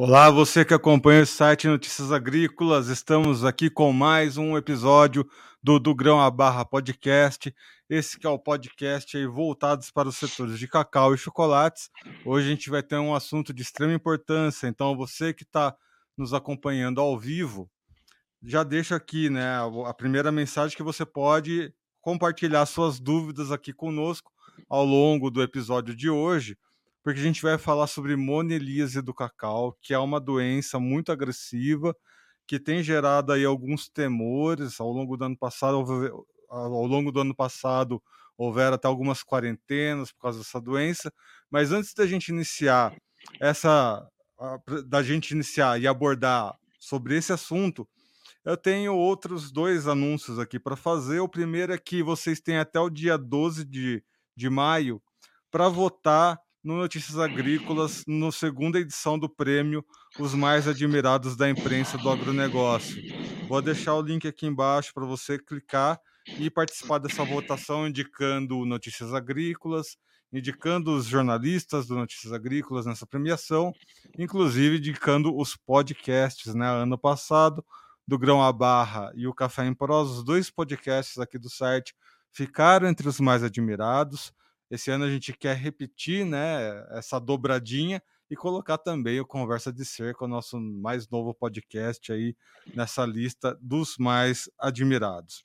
Olá, você que acompanha o site Notícias Agrícolas, estamos aqui com mais um episódio do Do Grão a Barra Podcast. Esse que é o podcast aí voltados para os setores de cacau e chocolates. Hoje a gente vai ter um assunto de extrema importância, então você que está nos acompanhando ao vivo, já deixa aqui né, a primeira mensagem que você pode compartilhar suas dúvidas aqui conosco ao longo do episódio de hoje porque a gente vai falar sobre monelíase do cacau, que é uma doença muito agressiva, que tem gerado aí alguns temores ao longo do ano passado, ao longo do ano passado houveram até algumas quarentenas por causa dessa doença, mas antes da gente iniciar essa da gente iniciar e abordar sobre esse assunto, eu tenho outros dois anúncios aqui para fazer. O primeiro é que vocês têm até o dia 12 de, de maio para votar no Notícias Agrícolas, na segunda edição do prêmio Os Mais Admirados da Imprensa do Agronegócio. Vou deixar o link aqui embaixo para você clicar e participar dessa votação, indicando Notícias Agrícolas, indicando os jornalistas do Notícias Agrícolas nessa premiação, inclusive indicando os podcasts, né? Ano passado, do Grão a Barra e o Café em Prosa, os dois podcasts aqui do site ficaram entre os mais admirados. Esse ano a gente quer repetir né, essa dobradinha e colocar também o Conversa de Cerca, o nosso mais novo podcast aí nessa lista dos mais admirados.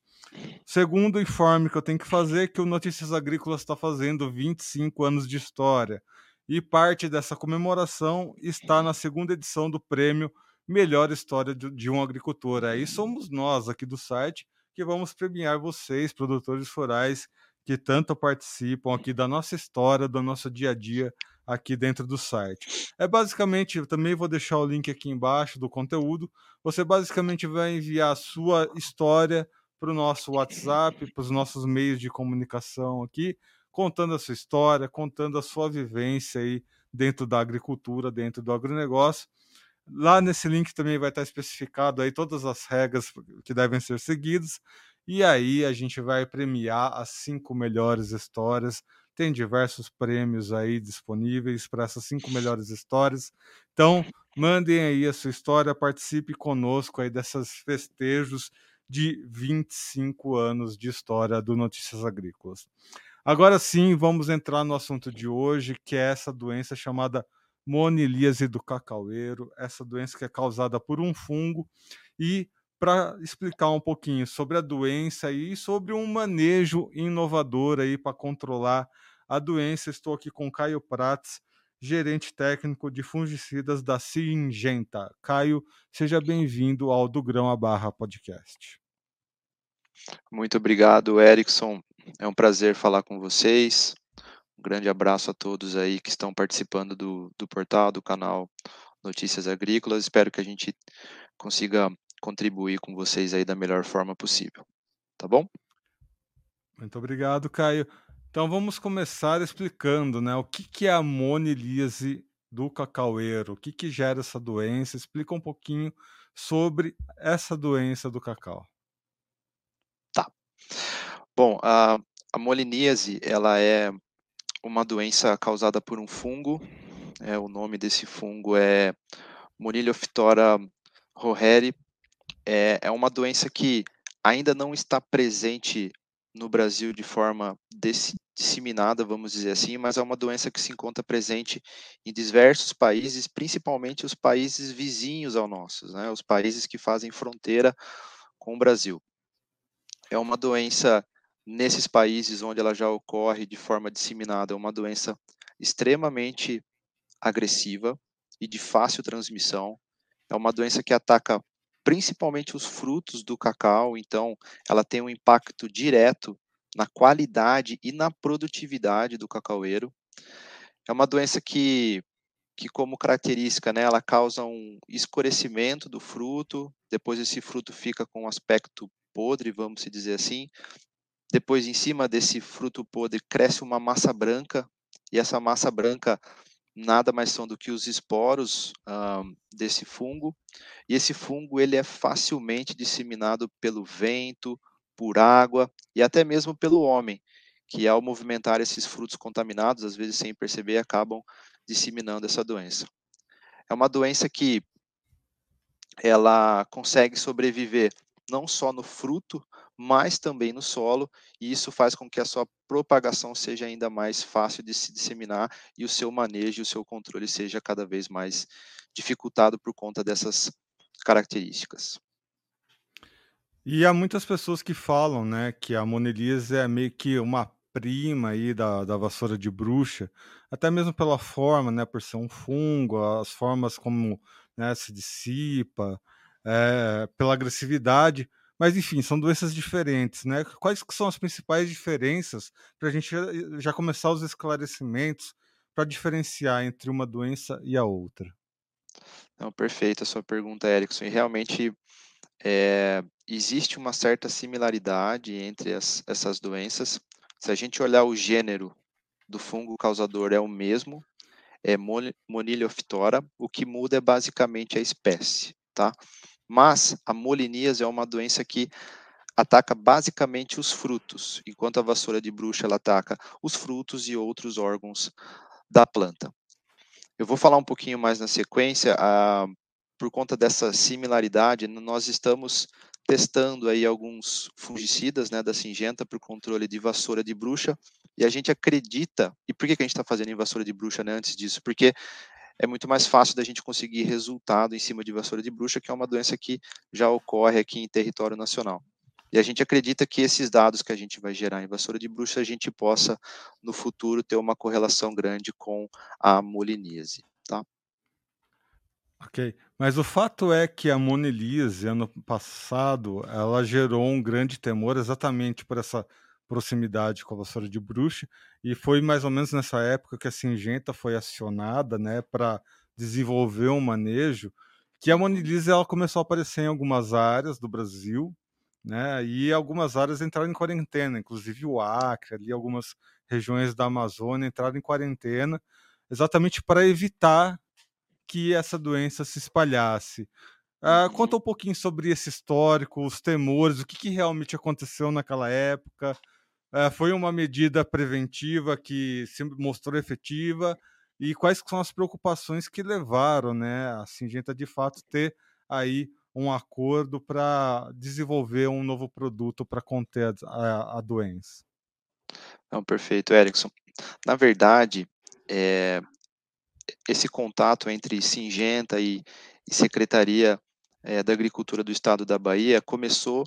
Segundo informe que eu tenho que fazer é que o Notícias Agrícolas está fazendo 25 anos de história e parte dessa comemoração está na segunda edição do prêmio Melhor História de um Agricultor. Aí somos nós aqui do site que vamos premiar vocês, produtores rurais, que tanto participam aqui da nossa história, do nosso dia a dia aqui dentro do site. É basicamente, eu também vou deixar o link aqui embaixo do conteúdo. Você basicamente vai enviar a sua história para o nosso WhatsApp, para os nossos meios de comunicação aqui, contando a sua história, contando a sua vivência aí dentro da agricultura, dentro do agronegócio. Lá nesse link também vai estar especificado aí todas as regras que devem ser seguidas e aí a gente vai premiar as cinco melhores histórias. Tem diversos prêmios aí disponíveis para essas cinco melhores histórias. Então, mandem aí a sua história, participe conosco aí desses festejos de 25 anos de história do Notícias Agrícolas. Agora sim, vamos entrar no assunto de hoje, que é essa doença chamada monilíase do cacaueiro, essa doença que é causada por um fungo e para explicar um pouquinho sobre a doença e sobre um manejo inovador aí para controlar a doença. Estou aqui com Caio Prats, gerente técnico de fungicidas da Singenta. Caio, seja bem-vindo ao Do Grão a Barra podcast. Muito obrigado, Erickson. É um prazer falar com vocês. Um grande abraço a todos aí que estão participando do, do portal, do canal Notícias Agrícolas. Espero que a gente consiga contribuir com vocês aí da melhor forma possível. Tá bom? Muito obrigado, Caio. Então vamos começar explicando, né, o que, que é a monilíase do cacaueiro, o que, que gera essa doença, explica um pouquinho sobre essa doença do cacau. Tá. Bom, a, a moliníase, ela é uma doença causada por um fungo, é, o nome desse fungo é Moniliophytora roheri é, é uma doença que ainda não está presente no Brasil de forma disseminada, vamos dizer assim, mas é uma doença que se encontra presente em diversos países, principalmente os países vizinhos ao nossos, né, os países que fazem fronteira com o Brasil. É uma doença nesses países onde ela já ocorre de forma disseminada, é uma doença extremamente agressiva e de fácil transmissão. É uma doença que ataca principalmente os frutos do cacau, então ela tem um impacto direto na qualidade e na produtividade do cacaueiro. É uma doença que, que como característica, né, ela causa um escurecimento do fruto, depois esse fruto fica com um aspecto podre, vamos dizer assim. Depois, em cima desse fruto podre, cresce uma massa branca, e essa massa branca nada mais são do que os esporos desse fungo. E esse fungo ele é facilmente disseminado pelo vento, por água e até mesmo pelo homem, que ao movimentar esses frutos contaminados, às vezes sem perceber, acabam disseminando essa doença. é uma doença que ela consegue sobreviver não só no fruto, mas também no solo, e isso faz com que a sua propagação seja ainda mais fácil de se disseminar e o seu manejo, o seu controle seja cada vez mais dificultado por conta dessas características. E há muitas pessoas que falam, né, que a monelise é meio que uma prima aí da, da vassoura de bruxa, até mesmo pela forma, né, por ser um fungo, as formas como né, se dissipa, é, pela agressividade. Mas, enfim, são doenças diferentes, né? Quais que são as principais diferenças para a gente já, já começar os esclarecimentos para diferenciar entre uma doença e a outra? Não, perfeita a sua pergunta, Erickson. E realmente é, existe uma certa similaridade entre as, essas doenças. Se a gente olhar o gênero do fungo causador é o mesmo, é Moniliophytora, o que muda é basicamente a espécie, tá? Mas a moliníase é uma doença que ataca basicamente os frutos, enquanto a vassoura de bruxa ela ataca os frutos e outros órgãos da planta. Eu vou falar um pouquinho mais na sequência, ah, por conta dessa similaridade, nós estamos testando aí alguns fungicidas né, da Singenta para o controle de vassoura de bruxa, e a gente acredita, e por que, que a gente está fazendo em vassoura de bruxa né, antes disso? Porque é muito mais fácil da gente conseguir resultado em cima de vassoura de bruxa, que é uma doença que já ocorre aqui em território nacional. E a gente acredita que esses dados que a gente vai gerar em vassoura de bruxa, a gente possa, no futuro, ter uma correlação grande com a moliníase, tá? Ok, mas o fato é que a monelise, ano passado, ela gerou um grande temor exatamente por essa proximidade com a vassoura de bruxa, e foi mais ou menos nessa época que a Singenta foi acionada, né, para desenvolver um manejo, que a monilise ela começou a aparecer em algumas áreas do Brasil, né, e algumas áreas entraram em quarentena, inclusive o Acre, ali algumas regiões da Amazônia entraram em quarentena, exatamente para evitar que essa doença se espalhasse. Uh, conta um pouquinho sobre esse histórico, os temores, o que, que realmente aconteceu naquela época, foi uma medida preventiva que se mostrou efetiva e quais são as preocupações que levaram né, a Singenta de fato ter aí um acordo para desenvolver um novo produto para conter a, a, a, doença. Não, perfeito, Erickson. Na verdade, é, esse contato entre Singenta e, e Secretaria é, da Agricultura do Estado da Bahia começou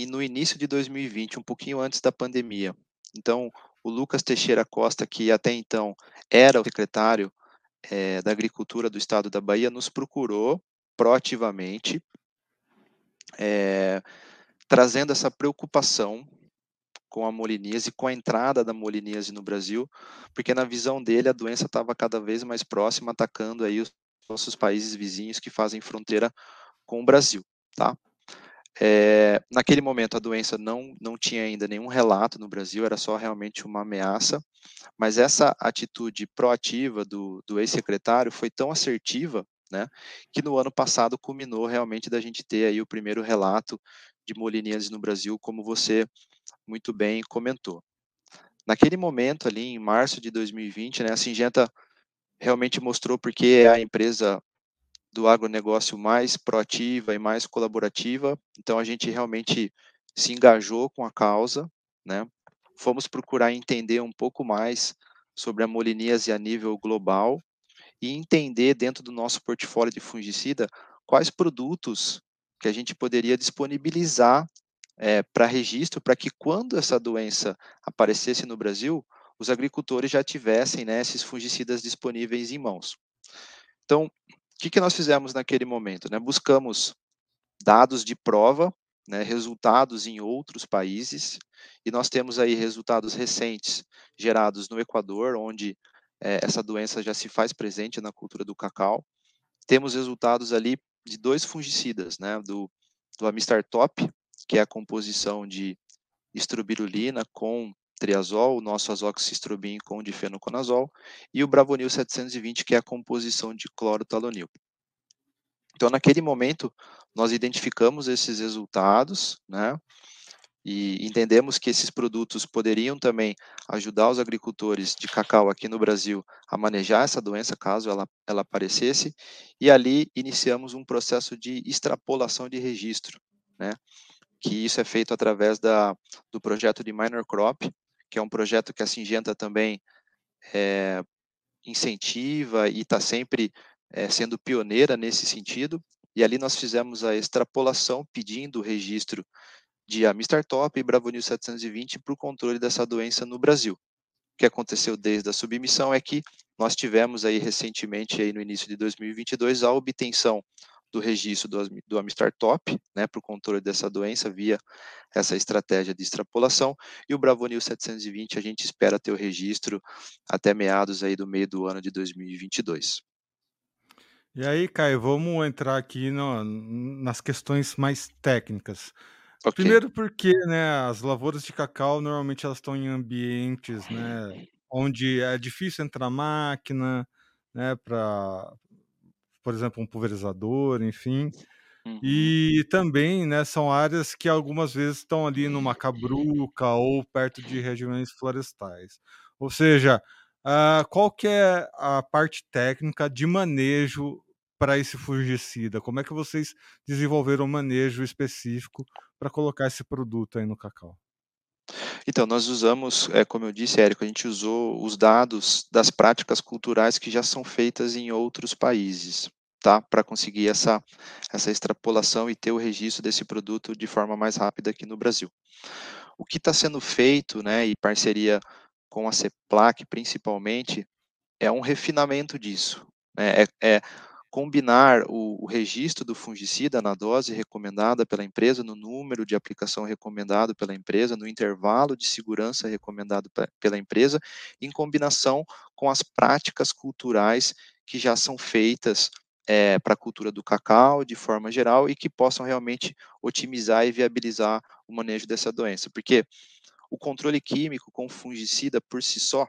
e no início de 2020, um pouquinho antes da pandemia. Então, o Lucas Teixeira Costa, que até então era o secretário é, da Agricultura do Estado da Bahia, nos procurou proativamente, é, trazendo essa preocupação com a moliníase, com a entrada da moliníase no Brasil, porque na visão dele a doença estava cada vez mais próxima, atacando aí os nossos países vizinhos que fazem fronteira com o Brasil, tá? É, naquele momento, a doença não, não tinha ainda nenhum relato no Brasil, era só realmente uma ameaça, mas essa atitude proativa do, do ex-secretário foi tão assertiva, né, que no ano passado culminou realmente da gente ter aí o primeiro relato de moliníase no Brasil, como você muito bem comentou. Naquele momento ali, em março de 2020, né, a Singenta realmente mostrou porque é a empresa do agronegócio mais proativa e mais colaborativa. Então a gente realmente se engajou com a causa, né? Fomos procurar entender um pouco mais sobre a moliníase a nível global e entender dentro do nosso portfólio de fungicida quais produtos que a gente poderia disponibilizar é, para registro, para que quando essa doença aparecesse no Brasil, os agricultores já tivessem né, esses fungicidas disponíveis em mãos. Então, que, que nós fizemos naquele momento? Né? Buscamos dados de prova, né, resultados em outros países, e nós temos aí resultados recentes gerados no Equador, onde é, essa doença já se faz presente na cultura do cacau. Temos resultados ali de dois fungicidas, né, do, do Amistar Top, que é a composição de estrobirulina com triazol, o nosso azoxystrobin com difenoconazol, e o Bravonil 720, que é a composição de clorotalonil. Então, naquele momento, nós identificamos esses resultados, né, E entendemos que esses produtos poderiam também ajudar os agricultores de cacau aqui no Brasil a manejar essa doença caso ela, ela aparecesse, e ali iniciamos um processo de extrapolação de registro, né? que isso é feito através da, do projeto de Minor Crop, que é um projeto que a Singenta também é, incentiva e está sempre é, sendo pioneira nesse sentido. E ali nós fizemos a extrapolação pedindo o registro de Amistar Top e Bravonil 720 para o controle dessa doença no Brasil. O que aconteceu desde a submissão é que nós tivemos aí recentemente, aí no início de 2022, a obtenção do registro do, do Amistar Top, né, para o controle dessa doença via essa estratégia de extrapolação, e o Bravonil 720 a gente espera ter o registro até meados aí do meio do ano de 2022. E aí, Caio, vamos entrar aqui no, nas questões mais técnicas. Okay. Primeiro porque, né, as lavouras de cacau normalmente elas estão em ambientes, né, onde é difícil entrar máquina, né, para por exemplo, um pulverizador, enfim. Uhum. E também, né, são áreas que algumas vezes estão ali numa cabruca ou perto de regiões florestais. Ou seja, uh, qual que é a parte técnica de manejo para esse fungicida? Como é que vocês desenvolveram um manejo específico para colocar esse produto aí no cacau? Então, nós usamos, é, como eu disse, Érico, a gente usou os dados das práticas culturais que já são feitas em outros países, tá? Para conseguir essa, essa extrapolação e ter o registro desse produto de forma mais rápida aqui no Brasil. O que está sendo feito, né, e parceria com a CEPLAC principalmente, é um refinamento disso. Né? É, é combinar o, o, registro do fungicida na dose recomendada pela empresa, no número de aplicação recomendado pela empresa, no intervalo de segurança recomendado pela empresa, em combinação com as práticas culturais que já são feitas é, para a cultura do cacau de forma geral e que possam realmente otimizar e viabilizar o manejo dessa doença, porque o controle químico com fungicida por si só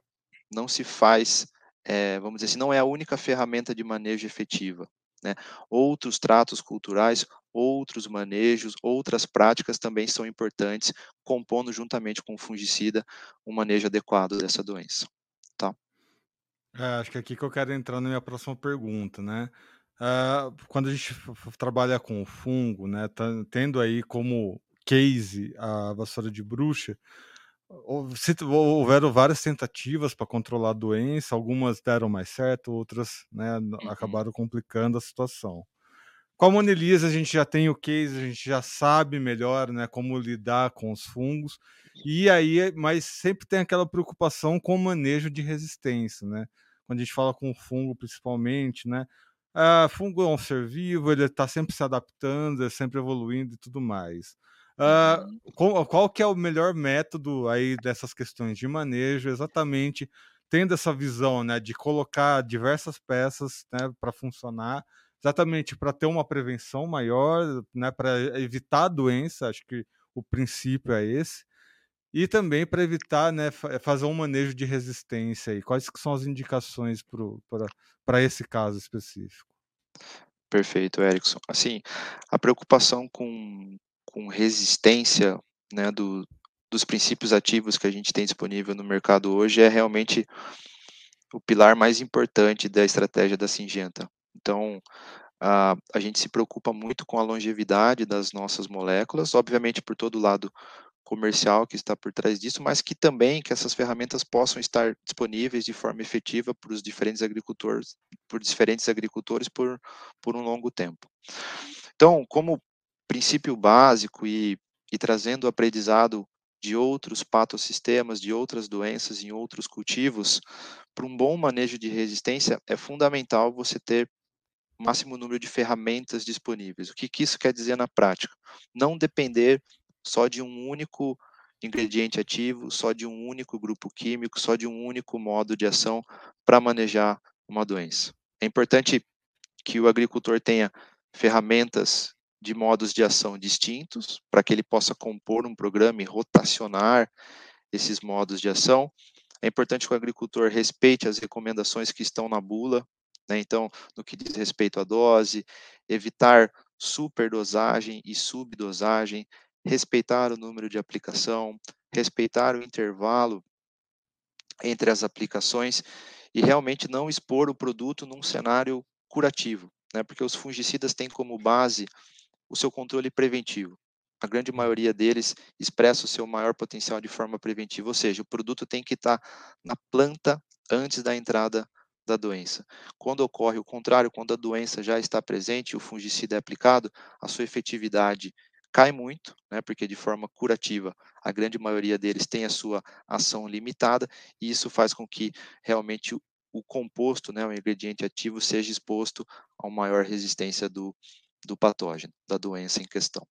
não se faz é, vamos dizer assim, não é a única ferramenta de manejo efetiva. Né? Outros tratos culturais, outros manejos, outras práticas também são importantes, compondo juntamente com o fungicida um manejo adequado dessa doença. Tá? É, acho que é aqui que eu quero entrar na minha próxima pergunta, né? Uh, quando a gente trabalha com o fungo, né, tendo aí como case a vassoura de bruxa, houveram várias tentativas para controlar a doença, algumas deram mais certo, outras né, uhum. acabaram complicando a situação. Com a monelise a gente já tem o case, a gente já sabe melhor né, como lidar com os fungos, e aí, mas sempre tem aquela preocupação com o manejo de resistência, né? Quando a gente fala com o fungo, principalmente, né? Ah, fungo é um ser vivo, ele está sempre se adaptando, é sempre evoluindo e tudo mais. Uh, qual, qual, que é o melhor método aí dessas questões de manejo, exatamente tendo essa visão, né, de colocar diversas peças, né, para funcionar, exatamente para ter uma prevenção maior, né, para evitar a doença, acho que o princípio é esse, e também para evitar, né, fazer um manejo de resistência aí. Quais que são as indicações para esse caso específico? Perfeito, Erickson. Assim, a preocupação com, com resistência né, do, dos princípios ativos que a gente tem disponível no mercado hoje é realmente o pilar mais importante da estratégia da Singenta. Então, a, a gente se preocupa muito com a longevidade das nossas moléculas, obviamente por todo o lado comercial que está por trás disso, mas que também que essas ferramentas possam estar disponíveis de forma efetiva para os diferentes agricultores, por diferentes agricultores por, por um longo tempo. Então, como princípio básico e, e trazendo o aprendizado de outros patossistemas, de outras doenças em outros cultivos, para um bom manejo de resistência, é fundamental você ter o máximo número de ferramentas disponíveis. O que, que isso quer dizer na prática? Não depender só de um único ingrediente ativo, só de um único grupo químico, só de um único modo de ação para manejar uma doença. É importante que o agricultor tenha ferramentas de modos de ação distintos, para que ele possa compor um programa e rotacionar esses modos de ação. É importante que o agricultor respeite as recomendações que estão na bula, né? então, no que diz respeito à dose, evitar superdosagem e subdosagem, respeitar o número de aplicação, respeitar o intervalo entre as aplicações e realmente não expor o produto num cenário curativo, né? Porque os fungicidas têm como base o seu controle preventivo. A grande maioria deles expressa o seu maior potencial de forma preventiva, ou seja, o produto tem que estar na planta antes da entrada da doença. Quando ocorre o contrário, quando a doença já está presente e o fungicida é aplicado, a sua efetividade cai muito, né, porque de forma curativa a grande maioria deles tem a sua ação limitada, e isso faz com que realmente o, o composto, né, o ingrediente ativo, seja exposto a uma maior resistência do, do patógeno, da doença em questão.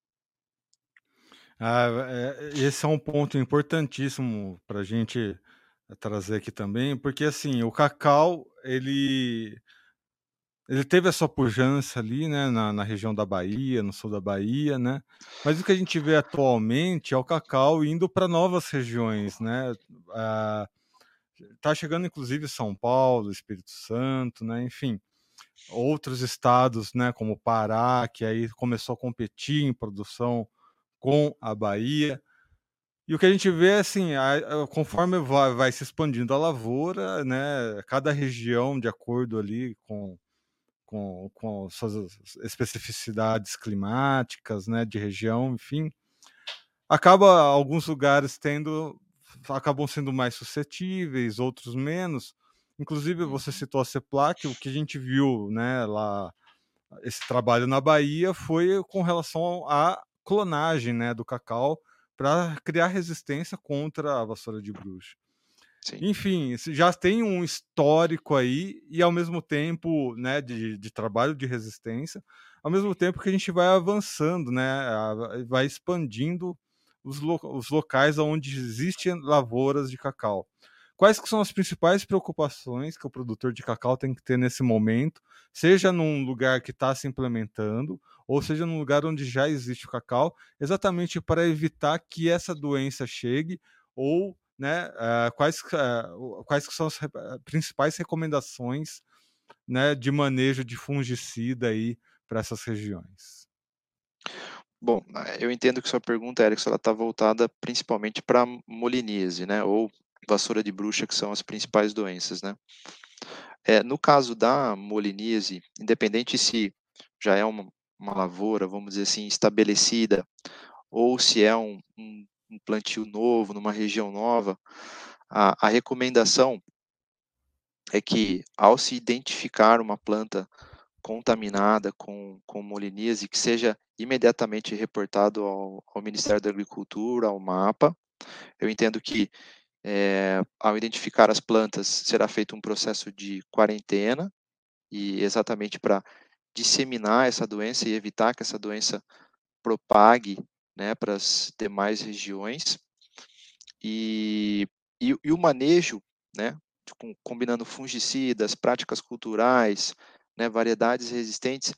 Ah, é, esse é um ponto importantíssimo para a gente trazer aqui também, porque assim, o cacau, ele ele teve a sua pujança ali, né, na, na, região da Bahia, no sul da Bahia, né? Mas o que a gente vê atualmente é o cacau indo para novas regiões, né? Ah, tá chegando inclusive São Paulo, Espírito Santo, né? Enfim, outros estados, né, como Pará, que aí começou a competir em produção com a Bahia. E o que a gente vê é assim, a, a, conforme vai, vai, se expandindo a lavoura, né, cada região, de acordo ali com, com, com suas especificidades climáticas, né, de região, enfim, acaba alguns lugares tendo, acabam sendo mais suscetíveis, outros menos. Inclusive, você uhum. citou a CEPLAC, o que a gente viu, né, lá, esse trabalho na Bahia foi com relação à clonagem, né, do cacau, para criar resistência contra a vassoura de bruxa. Sim. Enfim, já tem um histórico aí e ao mesmo tempo, né, de, de trabalho de resistência, ao mesmo tempo que a gente vai avançando, né, vai expandindo os, lo os locais onde existem lavouras de cacau. Quais que são as principais preocupações que o produtor de cacau tem que ter nesse momento, seja num lugar que está se implementando, ou seja num lugar onde já existe o cacau, exatamente para evitar que essa doença chegue, ou né, uh, quais, uh, quais que são as principais recomendações né, de manejo de fungicida aí para essas regiões? Bom, eu entendo que sua pergunta, Erickson, ela está voltada principalmente para moliníase, né, ou vassoura de bruxa, que são as principais doenças, né? É, no caso da moliníase, independente se já é uma, uma lavoura, vamos dizer assim, estabelecida, ou se é um, um, um plantio novo, numa região nova, a, a recomendação é que, ao se identificar uma planta contaminada com, com moliníase, que seja imediatamente reportado ao, ao Ministério da Agricultura, ao MAPA. Eu entendo que é, ao identificar as plantas, será feito um processo de quarentena, e exatamente para disseminar essa doença e evitar que essa doença propague né, para as demais regiões. E, e, e o manejo, né, com, combinando fungicidas, práticas culturais, né, variedades resistentes,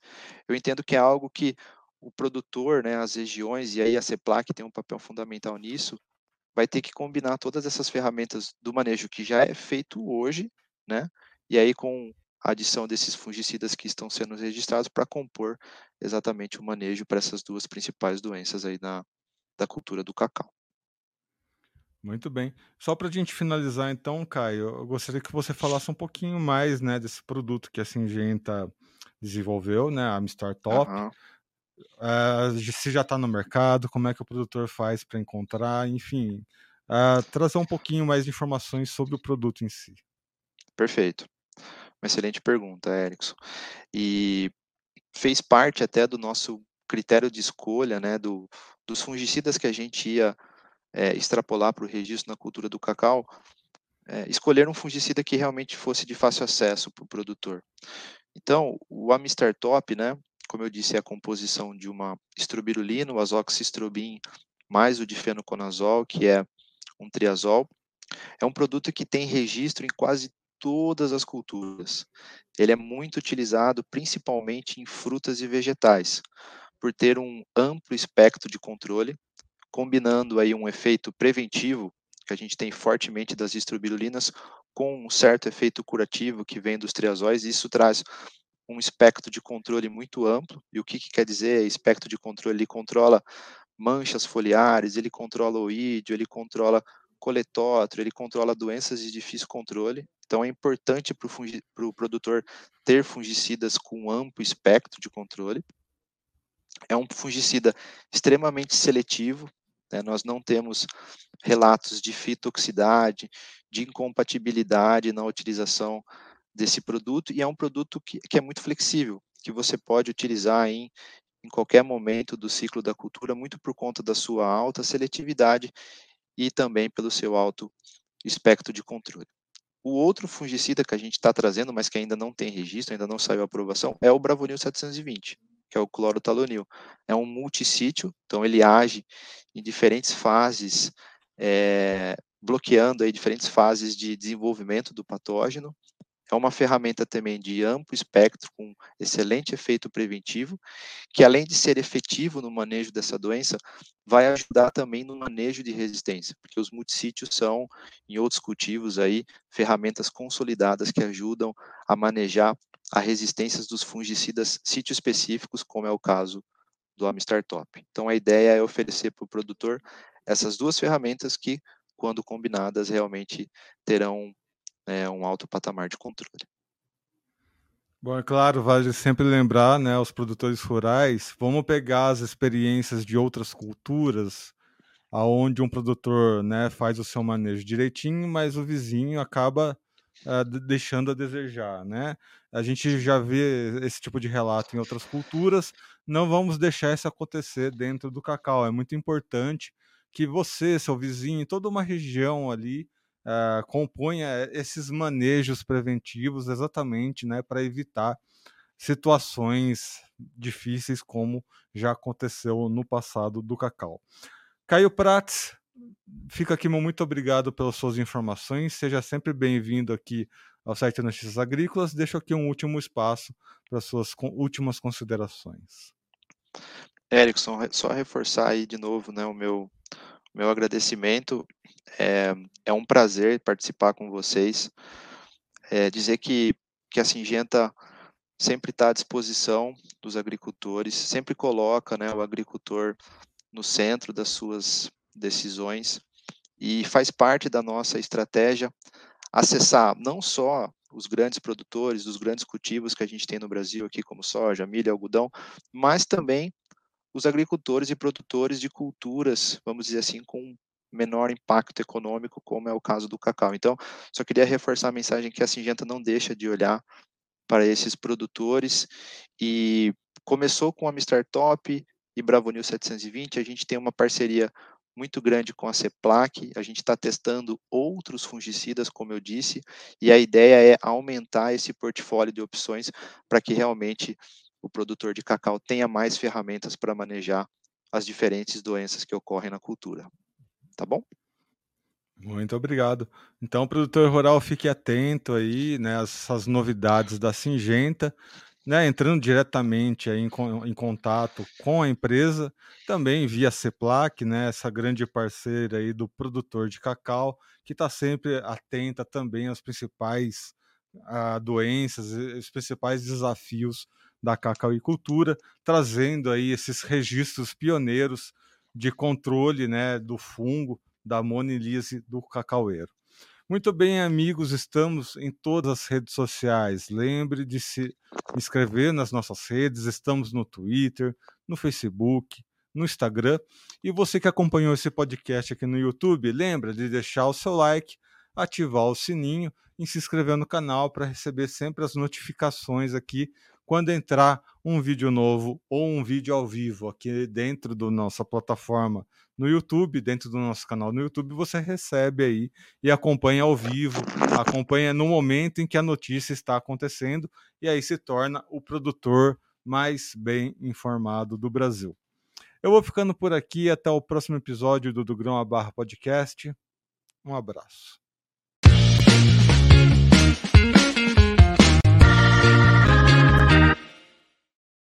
eu entendo que é algo que o produtor, né, as regiões, e aí a CEPLAC tem um papel fundamental nisso, vai ter que combinar todas essas ferramentas do manejo que já é feito hoje, né? E aí com a adição desses fungicidas que estão sendo registrados para compor exatamente o manejo para essas duas principais doenças aí da, da cultura do cacau. Muito bem. Só para a gente finalizar, então, Caio, eu gostaria que você falasse um pouquinho mais, né, desse produto que a Singenta desenvolveu, né, a Mr. Top. Uhum. Uh, se já está no mercado, como é que o produtor faz para encontrar, enfim, uh, trazer um pouquinho mais de informações sobre o produto em si. Perfeito. Uma excelente pergunta, Erickson. E fez parte até do nosso critério de escolha, né, do, dos fungicidas que a gente ia é, extrapolar para o registro na cultura do cacau, é, escolher um fungicida que realmente fosse de fácil acesso para o produtor. Então, o Amistar Top, né, como eu disse, é a composição de uma estrobirulina, o azoxistrobin, mais o difenoconazol, que é um triazol. É um produto que tem registro em quase todas as culturas. Ele é muito utilizado principalmente em frutas e vegetais, por ter um amplo espectro de controle, combinando aí um efeito preventivo, que a gente tem fortemente das estrobirulinas, com um certo efeito curativo que vem dos triazóis, e isso traz um espectro de controle muito amplo. E o que, que quer dizer espectro de controle? Ele controla manchas foliares, ele controla oídio, ele controla coletótero, ele controla doenças de difícil controle. Então é importante para o pro produtor ter fungicidas com amplo espectro de controle. É um fungicida extremamente seletivo, né? nós não temos relatos de fitoxicidade, de incompatibilidade na utilização desse produto, e é um produto que, que é muito flexível, que você pode utilizar em, em qualquer momento do ciclo da cultura, muito por conta da sua alta seletividade e também pelo seu alto espectro de controle. O outro fungicida que a gente está trazendo, mas que ainda não tem registro, ainda não saiu aprovação, é o Bravonil 720, que é o clorotalonil. É um multissítio, então ele age em diferentes fases, é, bloqueando aí diferentes fases de desenvolvimento do patógeno é uma ferramenta também de amplo espectro, com excelente efeito preventivo, que além de ser efetivo no manejo dessa doença, vai ajudar também no manejo de resistência, porque os multissítios são, em outros cultivos aí, ferramentas consolidadas que ajudam a manejar a resistência dos fungicidas sítio específicos, como é o caso do Amistar Top. Então a ideia é oferecer para o produtor essas duas ferramentas que, quando combinadas, realmente terão né, um alto patamar de controle. Bom, é claro, vale sempre lembrar, né, os produtores rurais, vamos pegar as experiências de outras culturas, aonde um produtor, né, faz o seu manejo direitinho, mas o vizinho acaba uh, deixando a desejar, né? A gente já vê esse tipo de relato em outras culturas, não vamos deixar isso acontecer dentro do cacau. É muito importante que você, seu vizinho, toda uma região ali, uh, componha esses manejos preventivos exatamente né, para evitar situações difíceis como já aconteceu no passado do cacau. Caio Prats, fica aqui muito obrigado pelas suas informações. Seja sempre bem-vindo aqui ao site Notícias Agrícolas. Deixo aqui um último espaço para suas últimas considerações. Erickson, só reforçar aí de novo né, o meu, meu agradecimento é, é um prazer participar com vocês. É, dizer que, que a Singenta sempre está à disposição dos agricultores, sempre coloca né, o agricultor no centro das suas decisões e faz parte da nossa estratégia acessar não só os grandes produtores, dos grandes cultivos que a gente tem no Brasil aqui, como soja, milho, algodão, mas também os agricultores e produtores de culturas, vamos dizer assim, com menor impacto econômico, como é o caso do cacau. Então, só queria reforçar a mensagem que a Singenta não deixa de olhar para esses produtores e começou com a Mr. Top e Bravo News 720, a gente tem uma parceria muito grande com a CEPLAC, a gente está testando outros fungicidas, como eu disse, e a ideia é aumentar esse portfólio de opções para que realmente o produtor de cacau tenha mais ferramentas para manejar as diferentes doenças que ocorrem na cultura tá bom? Muito obrigado. Então, produtor rural, fique atento aí, né, essas novidades da Singenta, né, entrando diretamente aí em, em, contato com a empresa, também via CEPLAC, né, essa grande parceira aí do produtor de cacau, que está sempre atenta também às principais doenças, os principais desafios da cacauicultura, trazendo aí esses registros pioneiros de controle né, do fungo, da monilise do cacaueiro. Muito bem, amigos, estamos em todas as redes sociais. Lembre de se inscrever nas nossas redes, estamos no Twitter, no Facebook, no Instagram. E você que acompanhou esse podcast aqui no YouTube, lembra de deixar o seu like, ativar o sininho e se inscrever no canal para receber sempre as notificações aqui quando entrar um vídeo novo ou um vídeo ao vivo aqui dentro da nossa plataforma no YouTube, dentro do nosso canal no YouTube, você recebe aí e acompanha ao vivo, acompanha no momento em que a notícia está acontecendo e aí se torna o produtor mais bem informado do Brasil. Eu vou ficando por aqui até o próximo episódio do Do Grão a Barra Podcast. Um abraço.